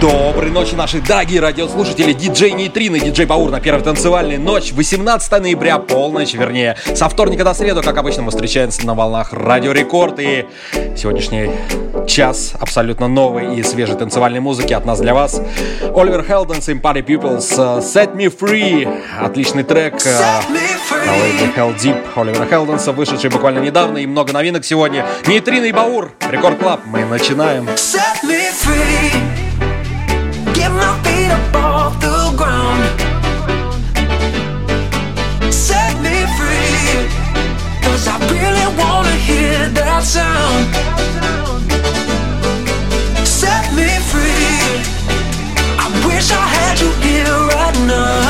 Доброй ночи, наши дорогие радиослушатели, диджей Нейтрин и диджей Баур на первой танцевальной ночь, 18 ноября, полночь, вернее, со вторника до среду, как обычно, мы встречаемся на волнах Радио Рекорд, и сегодняшний час абсолютно новой и свежей танцевальной музыки от нас для вас. Оливер Хелденс и Party Pupils, Set Me Free, отличный трек. Э, Set me free. Лейбле Hell Deep Оливера Хелденса, вышедший буквально недавно, и много новинок сегодня. Нейтрино и Баур, Рекорд Клаб, мы начинаем. Set me free. Get my feet up off the ground. Set me free. Cause I really wanna hear that sound. Set me free. I wish I had you here right now.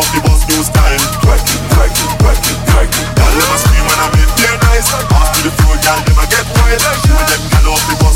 off the bus, new style. twerk it, twerk it, twerk it, twerk it. Girl, them a scream when I'm in their nice. Off to the floor, girl, them a get wild. When them girl off the bus.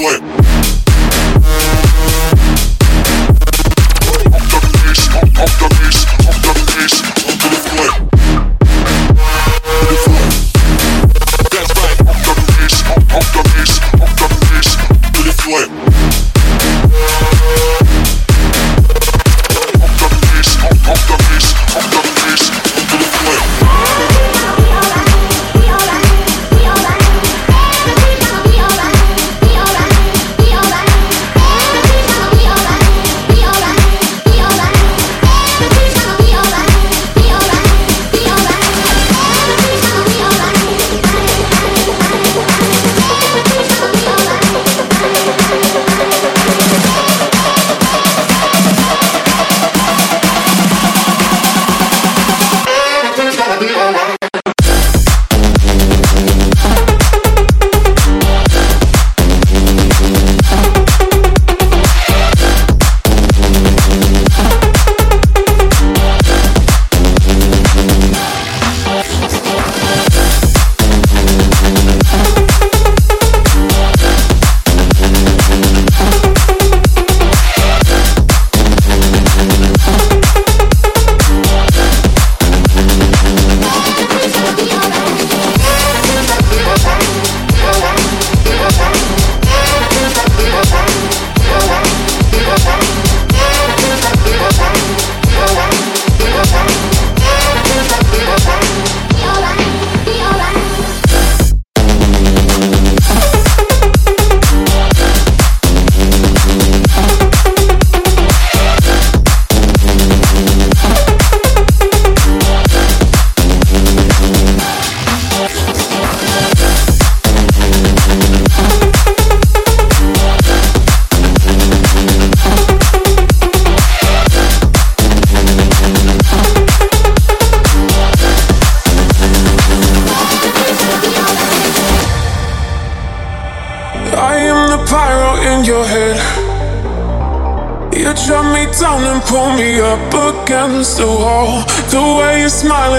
clip.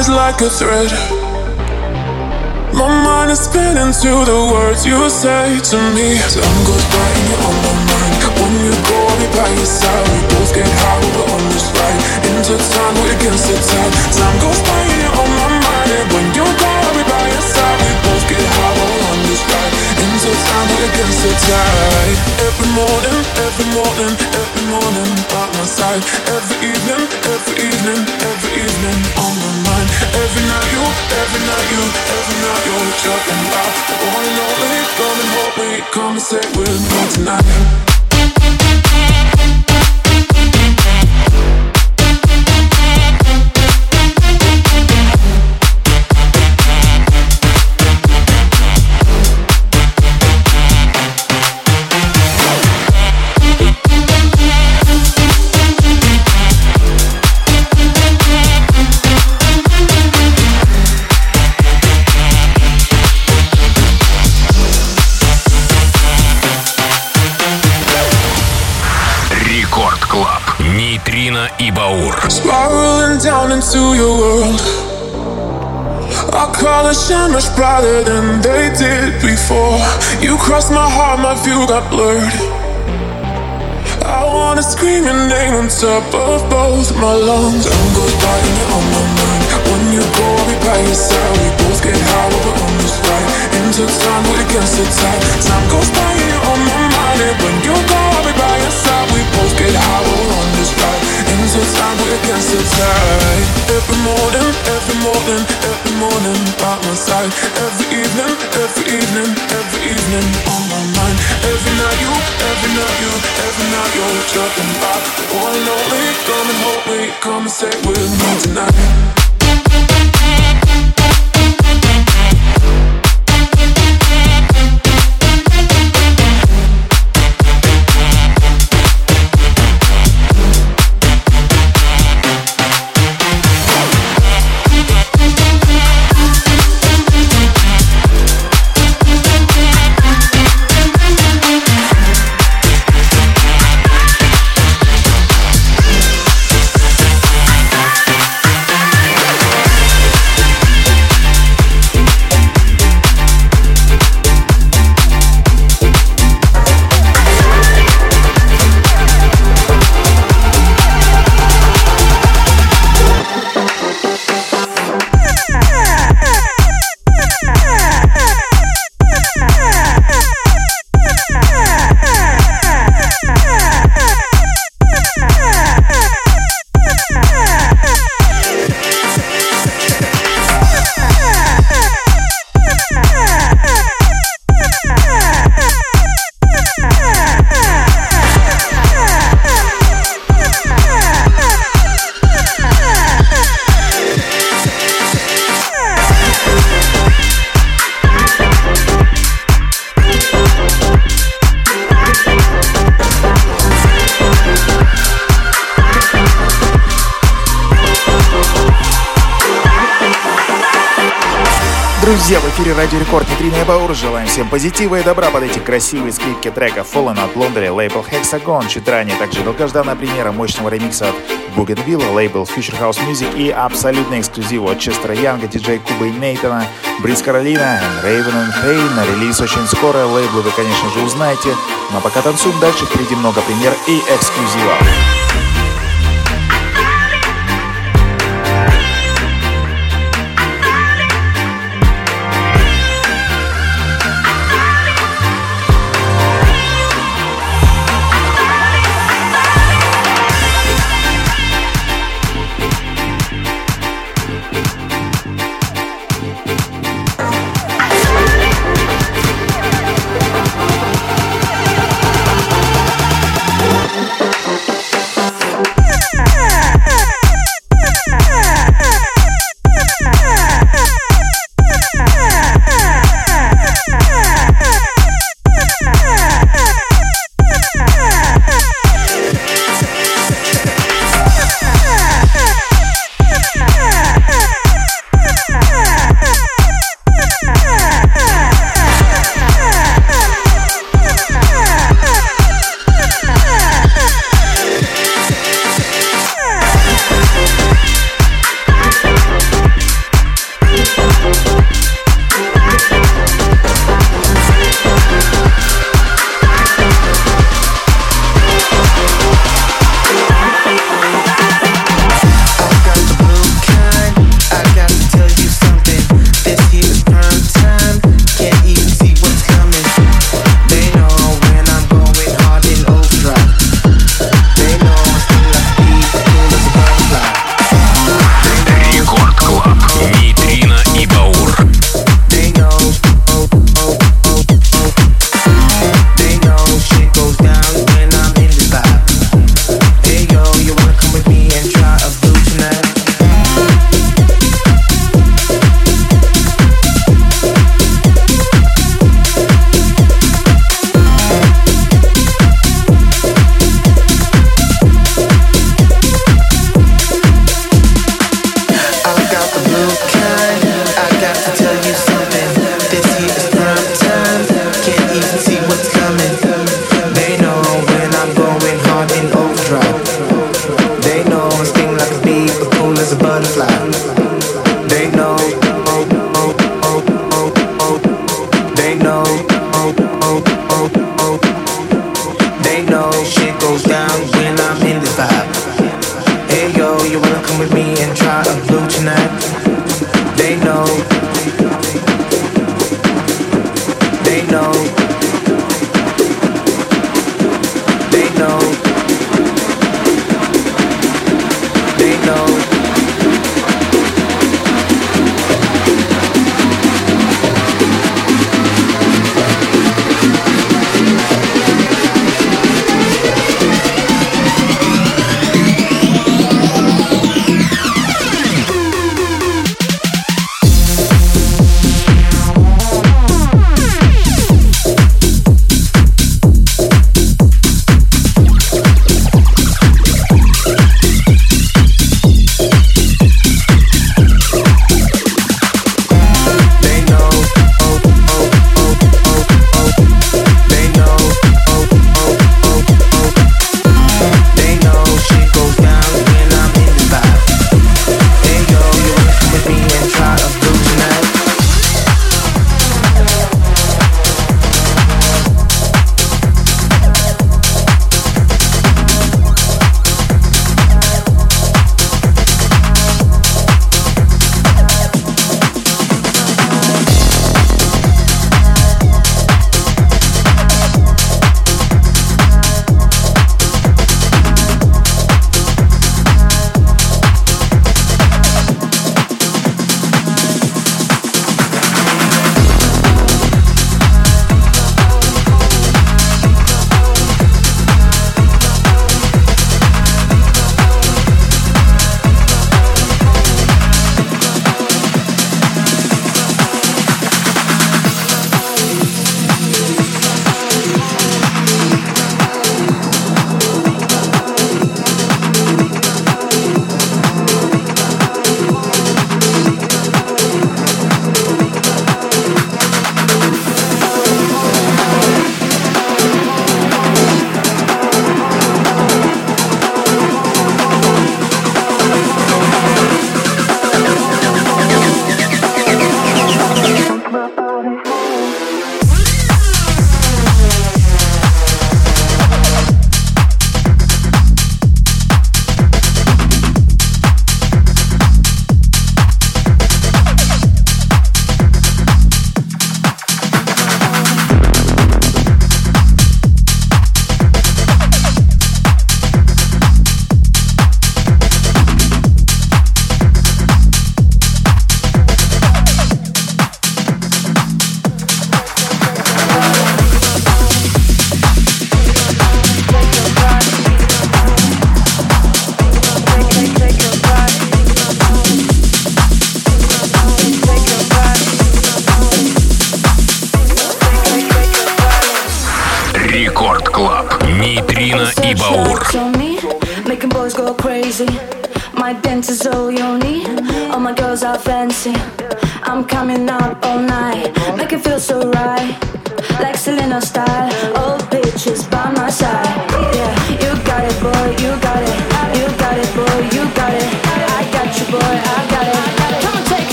Is like a thread. My mind is spinning to the words you say to me. Time goes by and you're on my mind. When you go, I'll be by your side. We both get high, we're on this ride. Into time, we're against the tide. Time goes by and you're on my mind. And when you go, I'll be by your side. We both get high, we're on this ride. Into time, we're against the tide. Every morning, every morning, every morning, by Every evening, every evening, every evening, on my mind. Every night, you, every night, you, every night, you're and only. Come and hold me, come and stay with me tonight. Our colors shine much brighter than they did before. You crossed my heart, my view got blurred. I wanna scream your name on top of both my lungs. Time goes by and you're on my mind. When you go, I'll be by your side. We both get high, we're on this ride. Into time, we're against the tide. Time goes by and you're on my mind. And when you go, I'll be by your side. We both get high, Into time, we're against the tide. Every morning, every morning, every morning, by my side. Every evening, every evening, every evening, on my mind. Every night, you, every night, you, every night, you're about the one and only. Come and hold me, come and stay with me tonight. Друзья, в эфире Радио Рекорд Нитрина и Баур. Желаем всем позитива и добра под эти красивые скрипки трека Fallen от Лондри, лейбл Hexagon. Чуть ранее также долгожданная премьера мощного ремикса от Bougainville, лейбл Future House Music и абсолютный эксклюзив от Честера Янга, диджей Куба и Нейтана, Бриз Каролина, Raven and Pain. Релиз очень скоро, лейблы вы, конечно же, узнаете. Но пока танцуем дальше, впереди много премьер и эксклюзивов.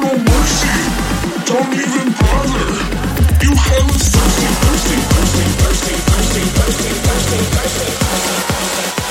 no mercy. Don't even bother. You haven't thirsty, thirsty, thirsty, thirsty, thirsty, thirsty, thirsty, thirsty, thirsty.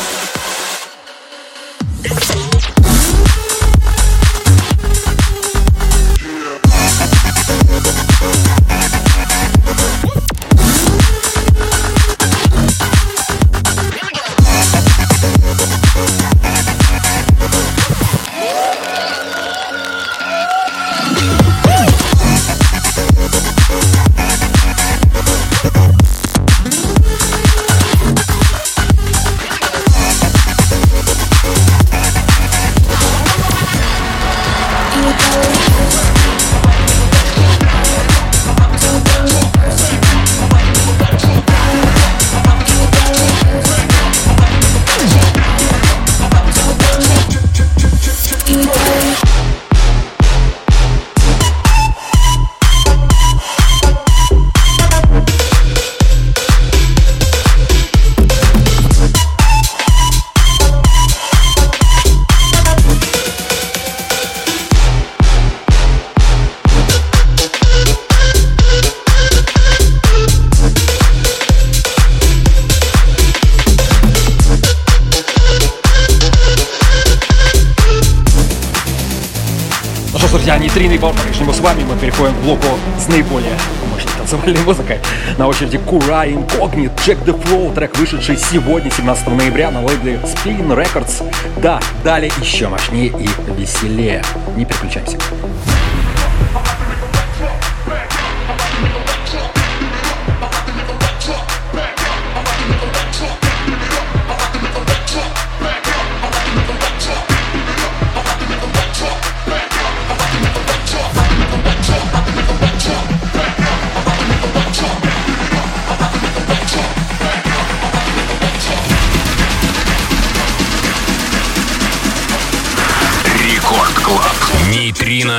танцевальной музыкой. На очереди Кура Инкогнит, Джек the Flow, трек, вышедший сегодня, 17 ноября, на лейбле Spin Records. Да, далее еще мощнее и веселее. Не переключаемся.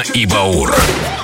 Нейтрино и Баур.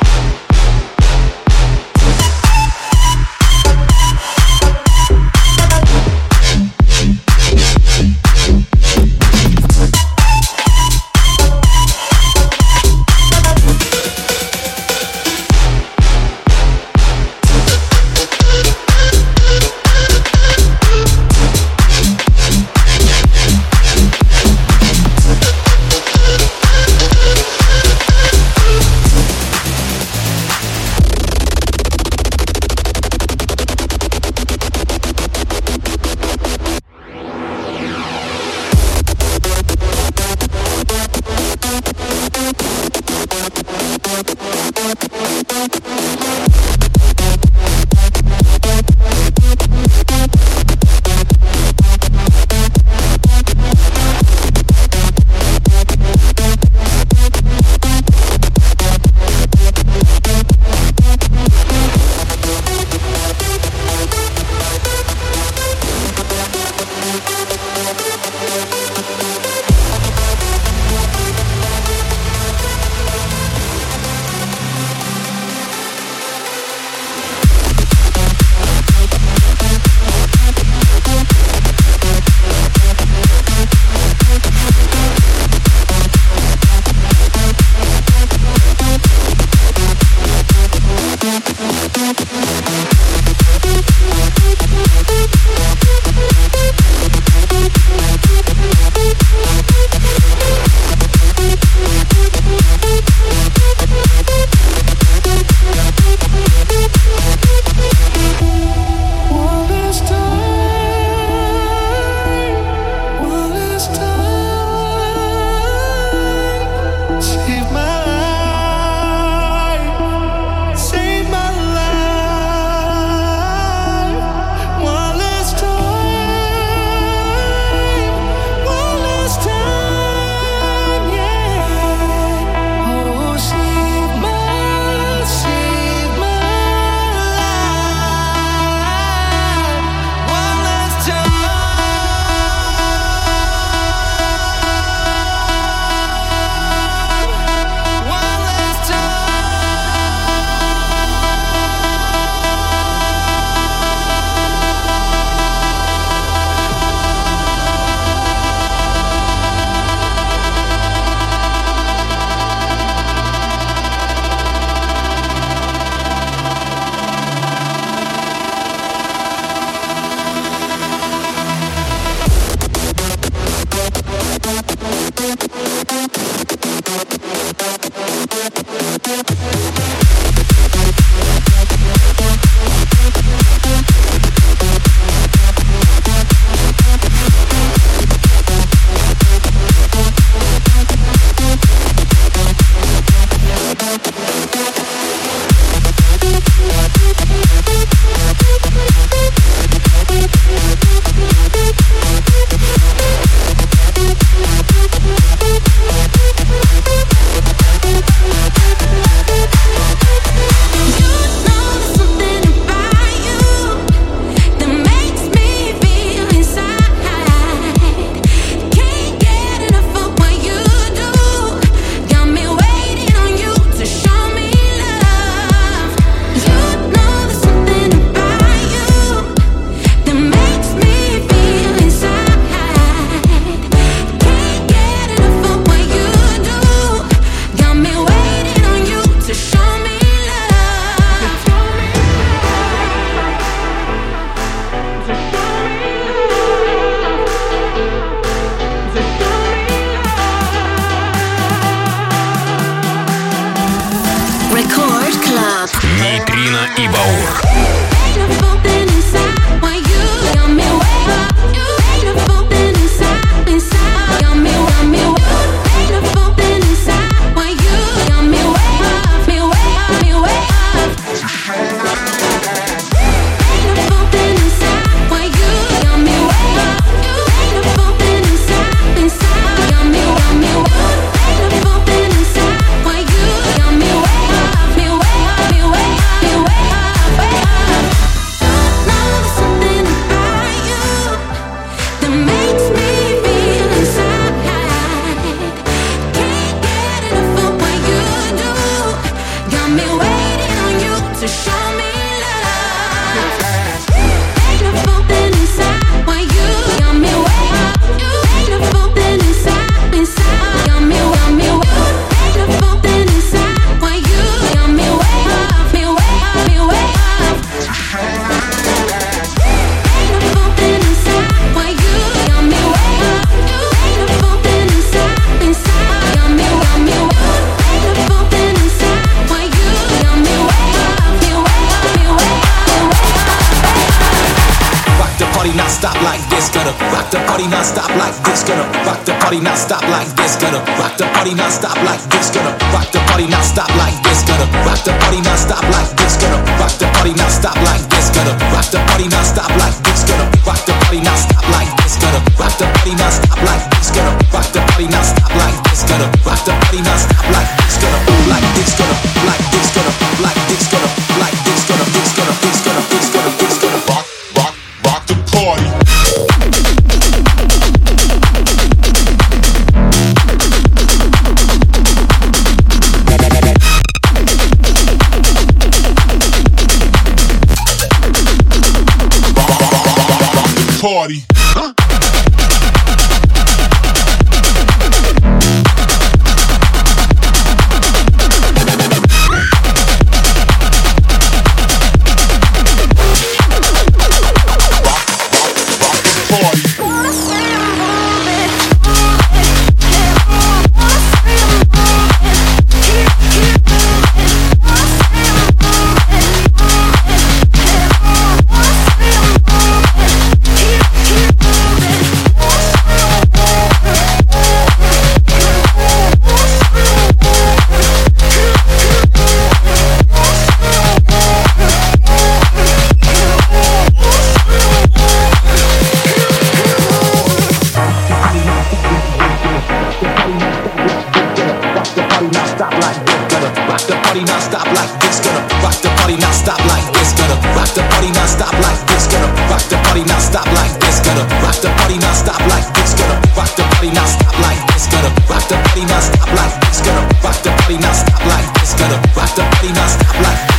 Non-stop like this. Gonna rock the party non-stop like this. Gonna rock the party non-stop like this. Gonna rock the party non-stop like this. Gonna rock the party non-stop like this. Gonna rock the party non-stop like this. Gonna rock the party non-stop like this. Gonna rock the party non-stop like this. Gonna rock the party non-stop like this. Gonna rock the party non-stop like this. Gonna rock the party non-stop like this. Gonna like this. Gonna like this. Gonna like this. Gonna like party. party like this. Gonna rock the party now stop like this. Gonna rock the party now stop like this. Gonna rock the party now like this. Gonna rock the party now like this. Gonna rock the party now like this. Gonna rock the party now like this. Gonna rock the party now like this. Gonna rock the party now like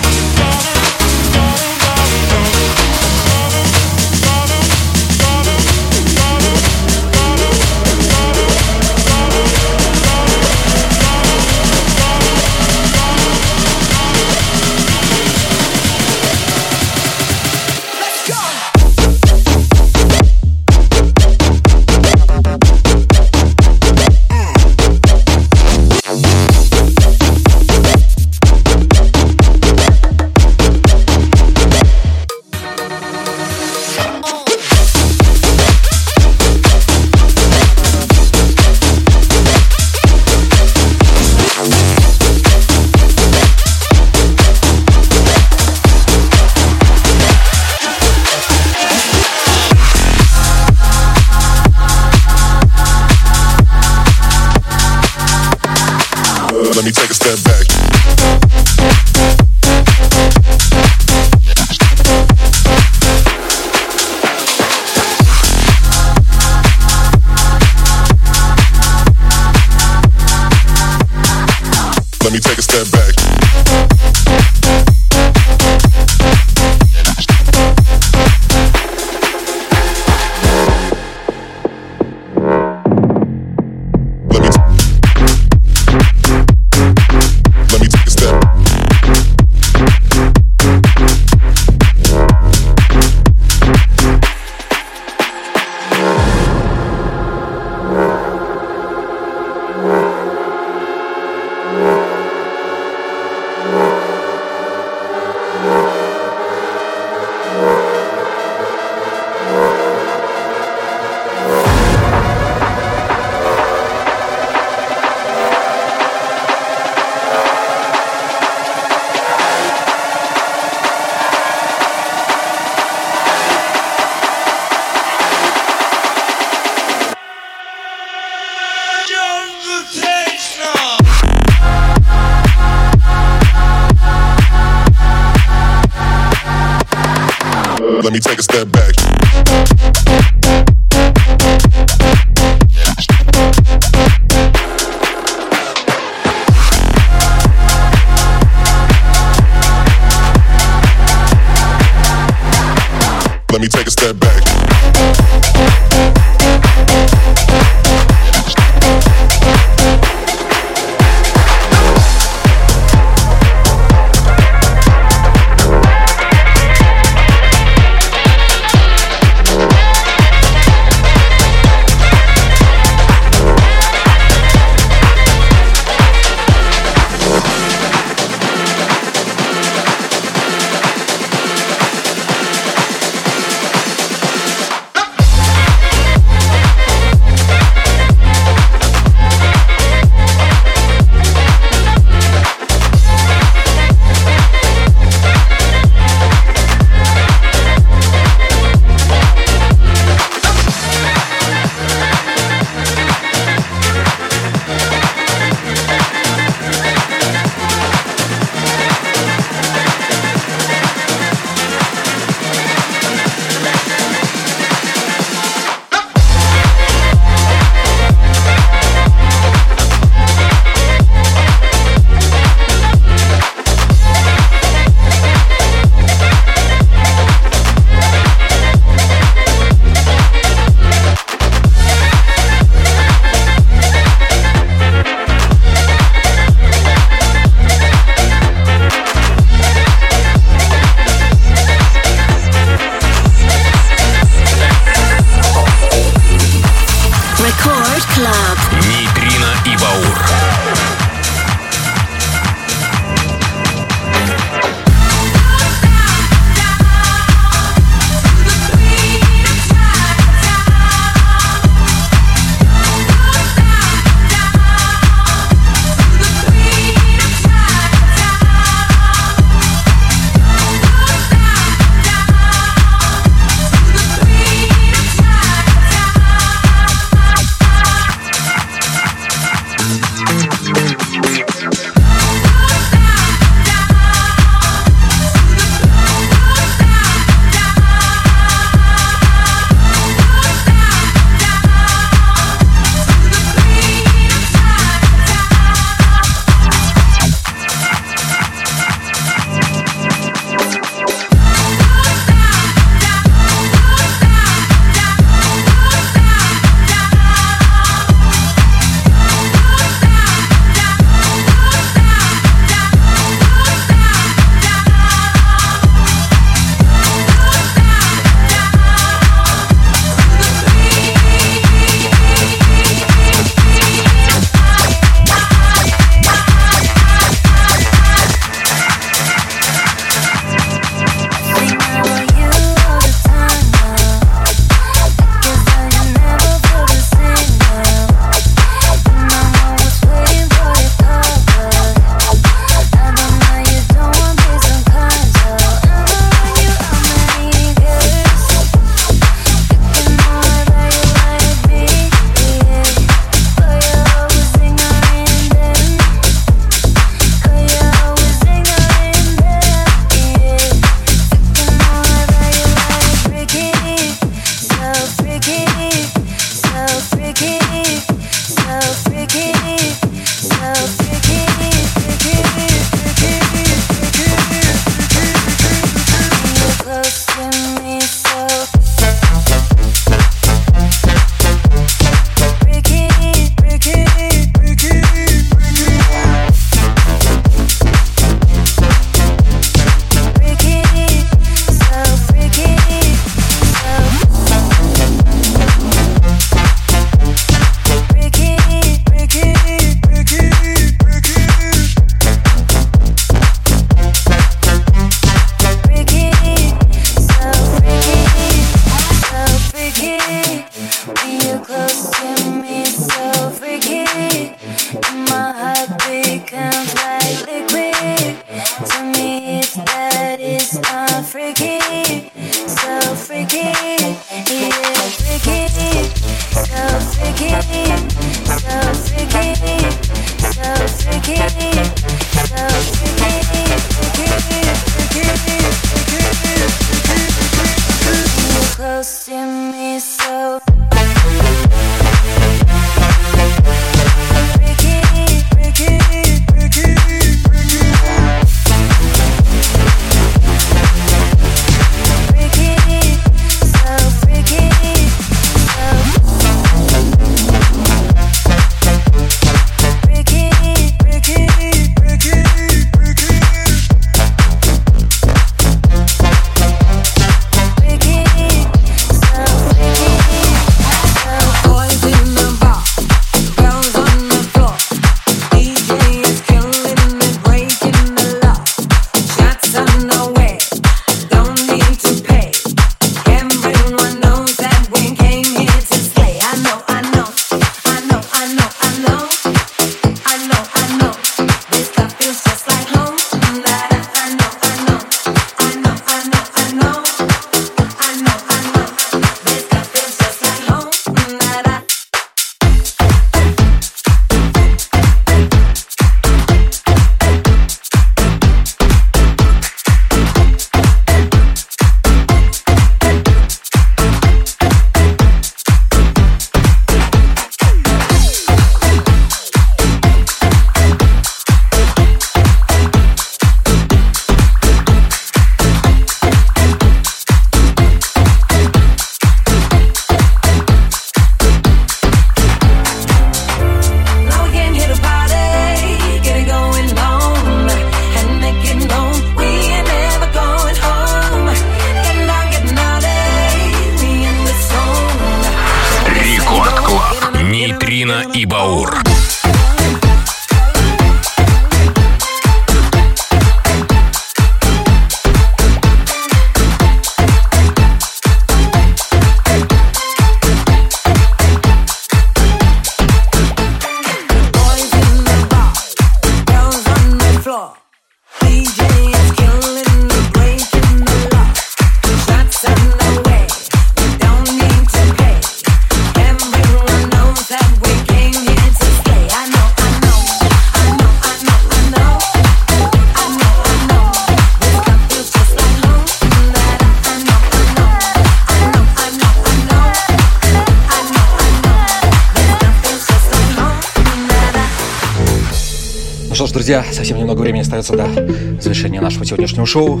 остается до завершения нашего сегодняшнего шоу.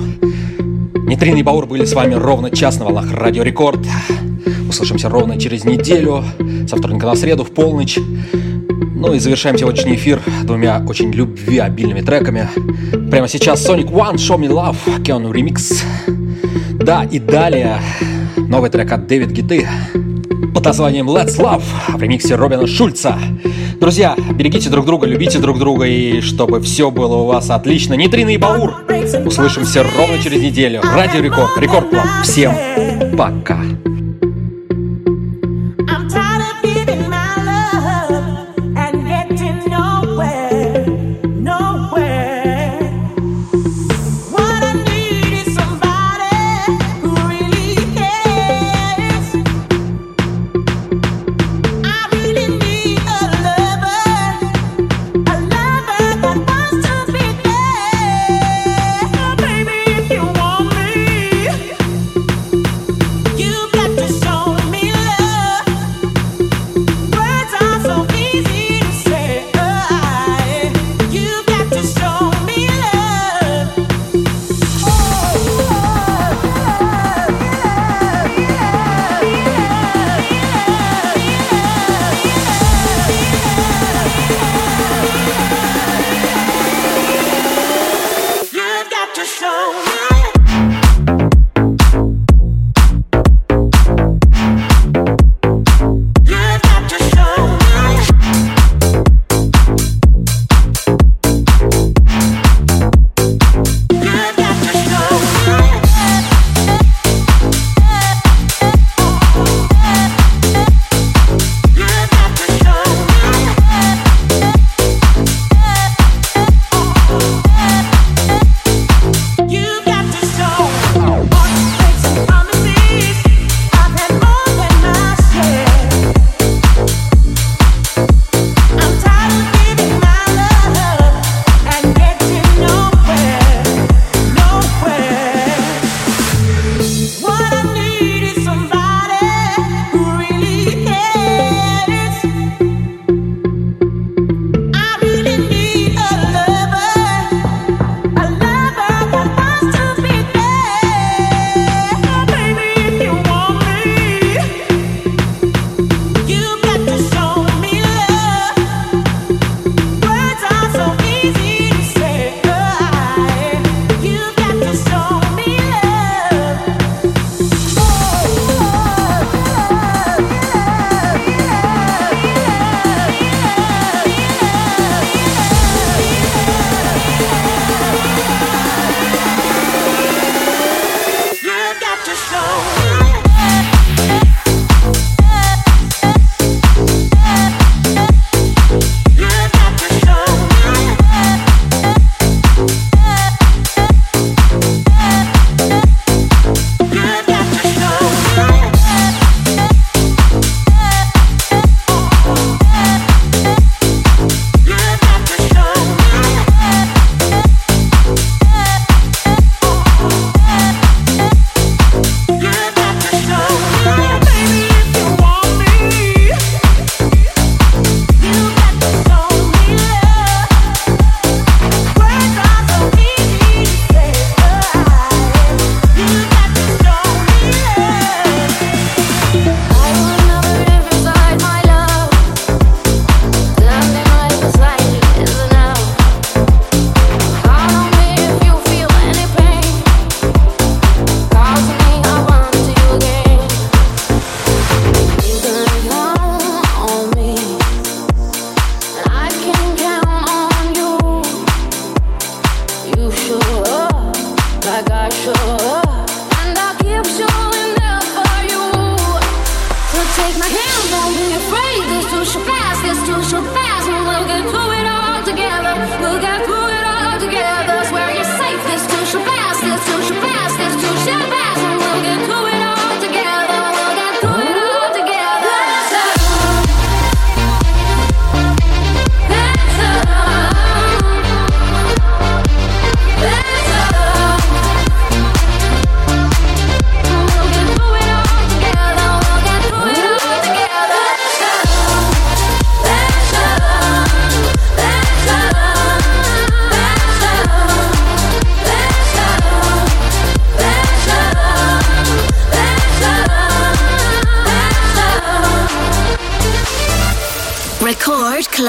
Нитрин и Баур были с вами ровно час на волнах Радио Рекорд. Услышимся ровно через неделю, со вторника на среду в полночь. Ну и завершаем сегодняшний эфир двумя очень любвеобильными треками. Прямо сейчас Sonic One, Show Me Love, Keanu Remix. Да, и далее новый трек от Дэвид Гиты под названием Let's Love в ремиксе Робина Шульца. Друзья, берегите друг друга, любите друг друга и чтобы все было у вас отлично. Нитрина и Баур. Услышимся ровно через неделю. Радио Рекорд. Рекорд Клаб. Всем пока. These two